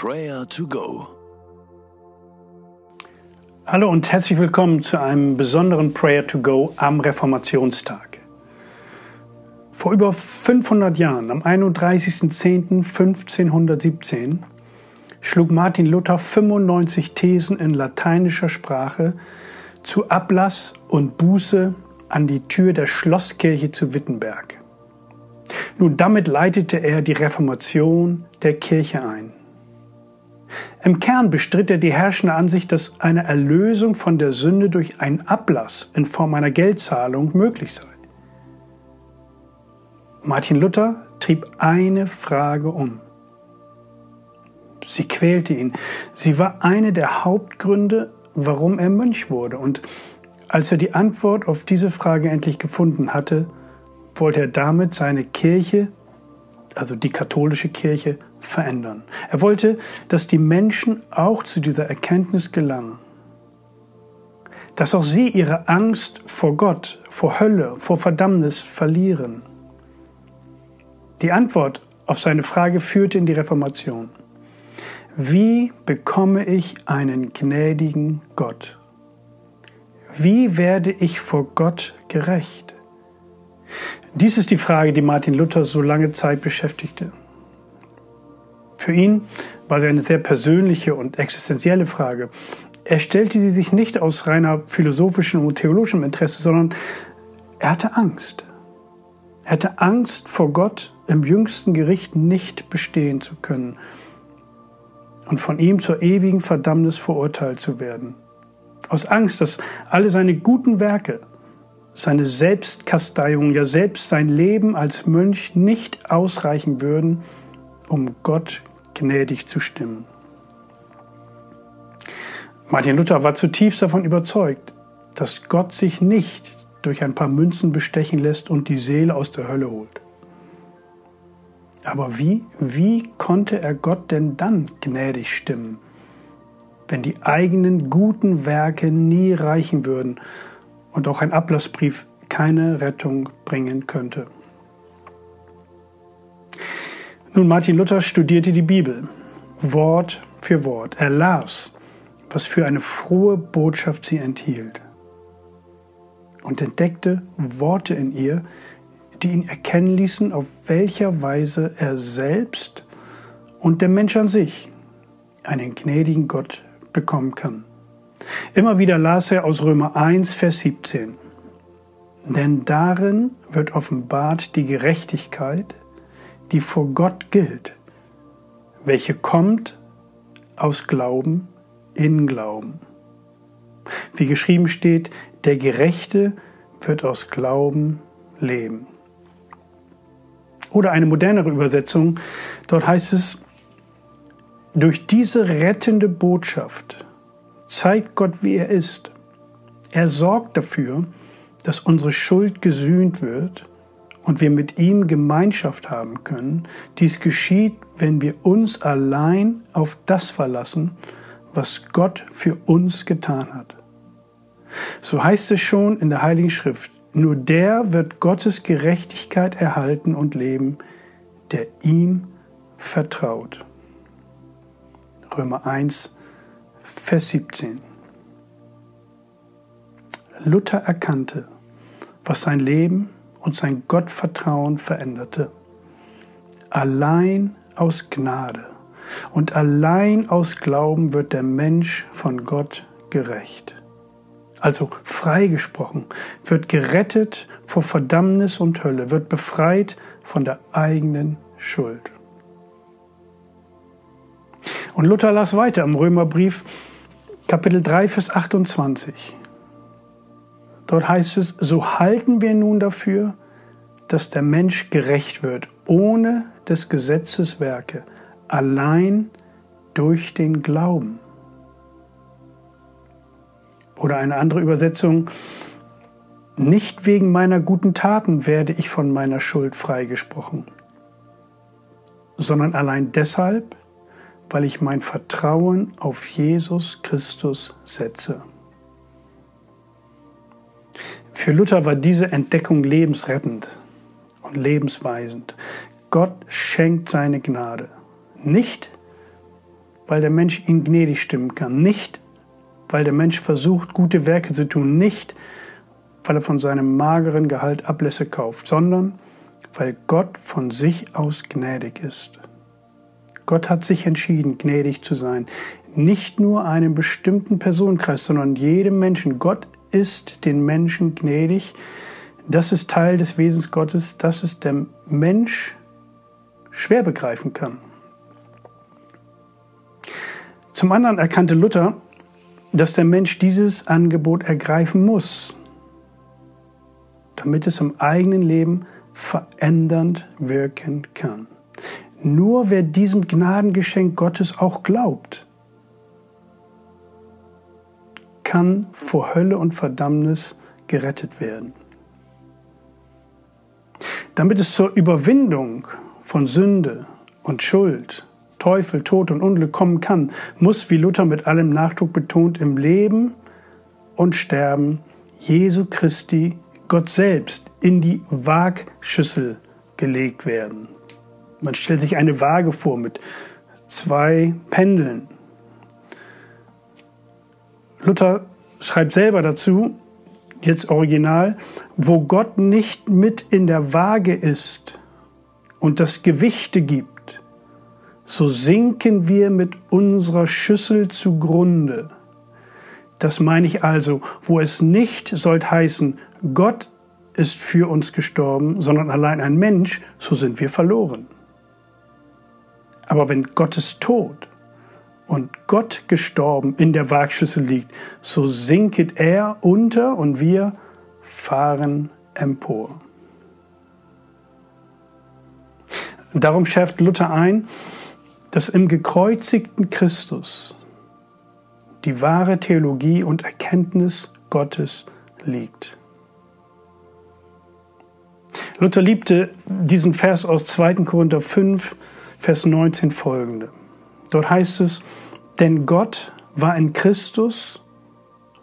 Prayer to Go. Hallo und herzlich willkommen zu einem besonderen Prayer to Go am Reformationstag. Vor über 500 Jahren, am 31.10.1517, schlug Martin Luther 95 Thesen in lateinischer Sprache zu Ablass und Buße an die Tür der Schlosskirche zu Wittenberg. Nun, damit leitete er die Reformation der Kirche ein. Im Kern bestritt er die herrschende Ansicht, dass eine Erlösung von der Sünde durch einen Ablass in Form einer Geldzahlung möglich sei. Martin Luther trieb eine Frage um. Sie quälte ihn. Sie war eine der Hauptgründe, warum er Mönch wurde. Und als er die Antwort auf diese Frage endlich gefunden hatte, wollte er damit seine Kirche, also die katholische Kirche, verändern. Er wollte, dass die Menschen auch zu dieser Erkenntnis gelangen. Dass auch sie ihre Angst vor Gott, vor Hölle, vor Verdammnis verlieren. Die Antwort auf seine Frage führte in die Reformation. Wie bekomme ich einen gnädigen Gott? Wie werde ich vor Gott gerecht? Dies ist die Frage, die Martin Luther so lange Zeit beschäftigte. Für ihn war sie eine sehr persönliche und existenzielle Frage. Er stellte sie sich nicht aus reiner philosophischem und theologischem Interesse, sondern er hatte Angst. Er hatte Angst vor Gott im jüngsten Gericht nicht bestehen zu können und von ihm zur ewigen Verdammnis verurteilt zu werden. Aus Angst, dass alle seine guten Werke, seine Selbstkasteiung, ja selbst sein Leben als Mönch nicht ausreichen würden, um Gott gnädig zu stimmen. Martin Luther war zutiefst davon überzeugt, dass Gott sich nicht durch ein paar Münzen bestechen lässt und die Seele aus der Hölle holt. Aber wie, wie konnte er Gott denn dann gnädig stimmen, wenn die eigenen guten Werke nie reichen würden und auch ein Ablassbrief keine Rettung bringen könnte? Nun, Martin Luther studierte die Bibel, Wort für Wort. Er las, was für eine frohe Botschaft sie enthielt und entdeckte Worte in ihr, die ihn erkennen ließen, auf welcher Weise er selbst und der Mensch an sich einen gnädigen Gott bekommen kann. Immer wieder las er aus Römer 1, Vers 17. Denn darin wird offenbart die Gerechtigkeit, die vor Gott gilt, welche kommt aus Glauben in Glauben. Wie geschrieben steht, der Gerechte wird aus Glauben leben. Oder eine modernere Übersetzung, dort heißt es, durch diese rettende Botschaft zeigt Gott, wie er ist. Er sorgt dafür, dass unsere Schuld gesühnt wird und wir mit ihm Gemeinschaft haben können. Dies geschieht, wenn wir uns allein auf das verlassen, was Gott für uns getan hat. So heißt es schon in der Heiligen Schrift, nur der wird Gottes Gerechtigkeit erhalten und leben, der ihm vertraut. Römer 1, Vers 17. Luther erkannte, was sein Leben und sein Gottvertrauen veränderte. Allein aus Gnade und allein aus Glauben wird der Mensch von Gott gerecht. Also freigesprochen, wird gerettet vor Verdammnis und Hölle, wird befreit von der eigenen Schuld. Und Luther las weiter im Römerbrief Kapitel 3, Vers 28. Dort heißt es, so halten wir nun dafür, dass der Mensch gerecht wird, ohne des Gesetzes Werke, allein durch den Glauben. Oder eine andere Übersetzung, nicht wegen meiner guten Taten werde ich von meiner Schuld freigesprochen, sondern allein deshalb, weil ich mein Vertrauen auf Jesus Christus setze. Für Luther war diese Entdeckung lebensrettend und lebensweisend. Gott schenkt seine Gnade. Nicht, weil der Mensch ihn gnädig stimmen kann, nicht weil der Mensch versucht, gute Werke zu tun, nicht weil er von seinem mageren Gehalt Ablässe kauft, sondern weil Gott von sich aus gnädig ist. Gott hat sich entschieden, gnädig zu sein. Nicht nur einem bestimmten Personenkreis, sondern jedem Menschen. Gott ist den Menschen gnädig. Das ist Teil des Wesens Gottes, dass es der Mensch schwer begreifen kann. Zum anderen erkannte Luther, dass der Mensch dieses Angebot ergreifen muss, damit es im eigenen Leben verändernd wirken kann. Nur wer diesem Gnadengeschenk Gottes auch glaubt, kann vor Hölle und Verdammnis gerettet werden. Damit es zur Überwindung von Sünde und Schuld, Teufel, Tod und Unglück kommen kann, muss, wie Luther mit allem Nachdruck betont, im Leben und Sterben Jesu Christi, Gott selbst, in die Waagschüssel gelegt werden. Man stellt sich eine Waage vor mit zwei Pendeln. Luther schreibt selber dazu, jetzt original, wo Gott nicht mit in der Waage ist und das Gewichte gibt, so sinken wir mit unserer Schüssel zugrunde. Das meine ich also, wo es nicht sollt heißen, Gott ist für uns gestorben, sondern allein ein Mensch, so sind wir verloren. Aber wenn Gottes Tod und Gott gestorben in der Waagschüssel liegt, so sinket er unter und wir fahren empor. Darum schärft Luther ein, dass im gekreuzigten Christus die wahre Theologie und Erkenntnis Gottes liegt. Luther liebte diesen Vers aus 2. Korinther 5, Vers 19 folgende. Dort heißt es, denn Gott war in Christus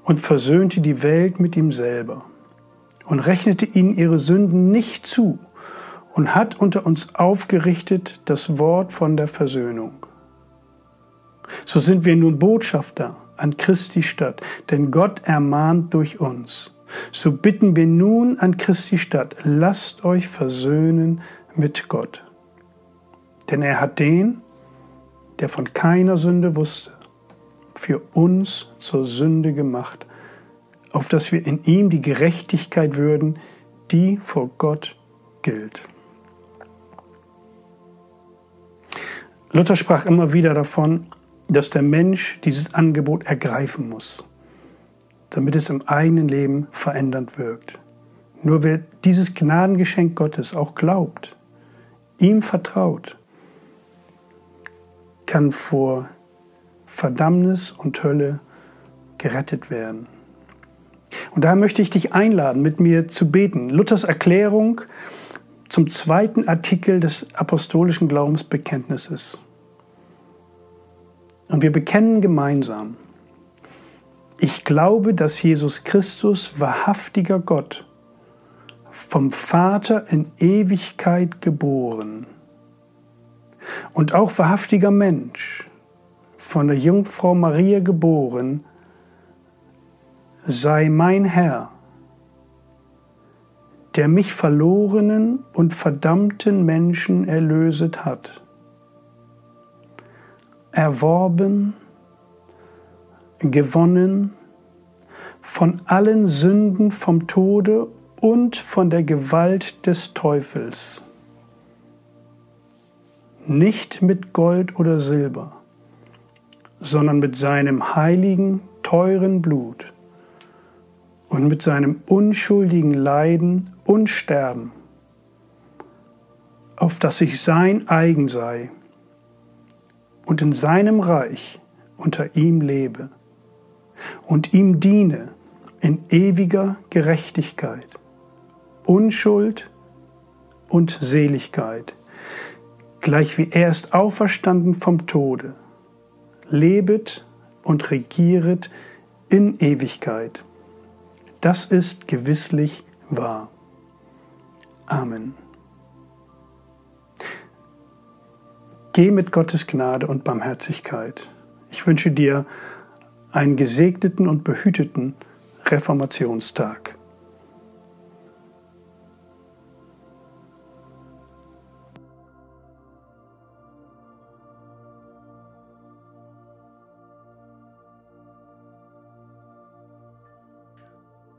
und versöhnte die Welt mit ihm selber und rechnete ihnen ihre Sünden nicht zu und hat unter uns aufgerichtet das Wort von der Versöhnung. So sind wir nun Botschafter an Christi Stadt, denn Gott ermahnt durch uns. So bitten wir nun an Christi Stadt, lasst euch versöhnen mit Gott. Denn er hat den, der von keiner Sünde wusste, für uns zur Sünde gemacht, auf dass wir in ihm die Gerechtigkeit würden, die vor Gott gilt. Luther sprach immer wieder davon, dass der Mensch dieses Angebot ergreifen muss, damit es im eigenen Leben verändernd wirkt. Nur wer dieses Gnadengeschenk Gottes auch glaubt, ihm vertraut, kann vor Verdammnis und Hölle gerettet werden. Und daher möchte ich dich einladen, mit mir zu beten. Luthers Erklärung zum zweiten Artikel des apostolischen Glaubensbekenntnisses. Und wir bekennen gemeinsam, ich glaube, dass Jesus Christus, wahrhaftiger Gott, vom Vater in Ewigkeit geboren, und auch wahrhaftiger Mensch, von der Jungfrau Maria geboren, sei mein Herr, der mich verlorenen und verdammten Menschen erlöset hat, erworben, gewonnen, von allen Sünden vom Tode und von der Gewalt des Teufels nicht mit Gold oder Silber, sondern mit seinem heiligen, teuren Blut und mit seinem unschuldigen Leiden und Sterben, auf das ich sein eigen sei und in seinem Reich unter ihm lebe und ihm diene in ewiger Gerechtigkeit, Unschuld und Seligkeit gleich wie er ist auferstanden vom Tode, lebet und regieret in Ewigkeit. Das ist gewisslich wahr. Amen. Geh mit Gottes Gnade und Barmherzigkeit Ich wünsche dir einen gesegneten und behüteten Reformationstag.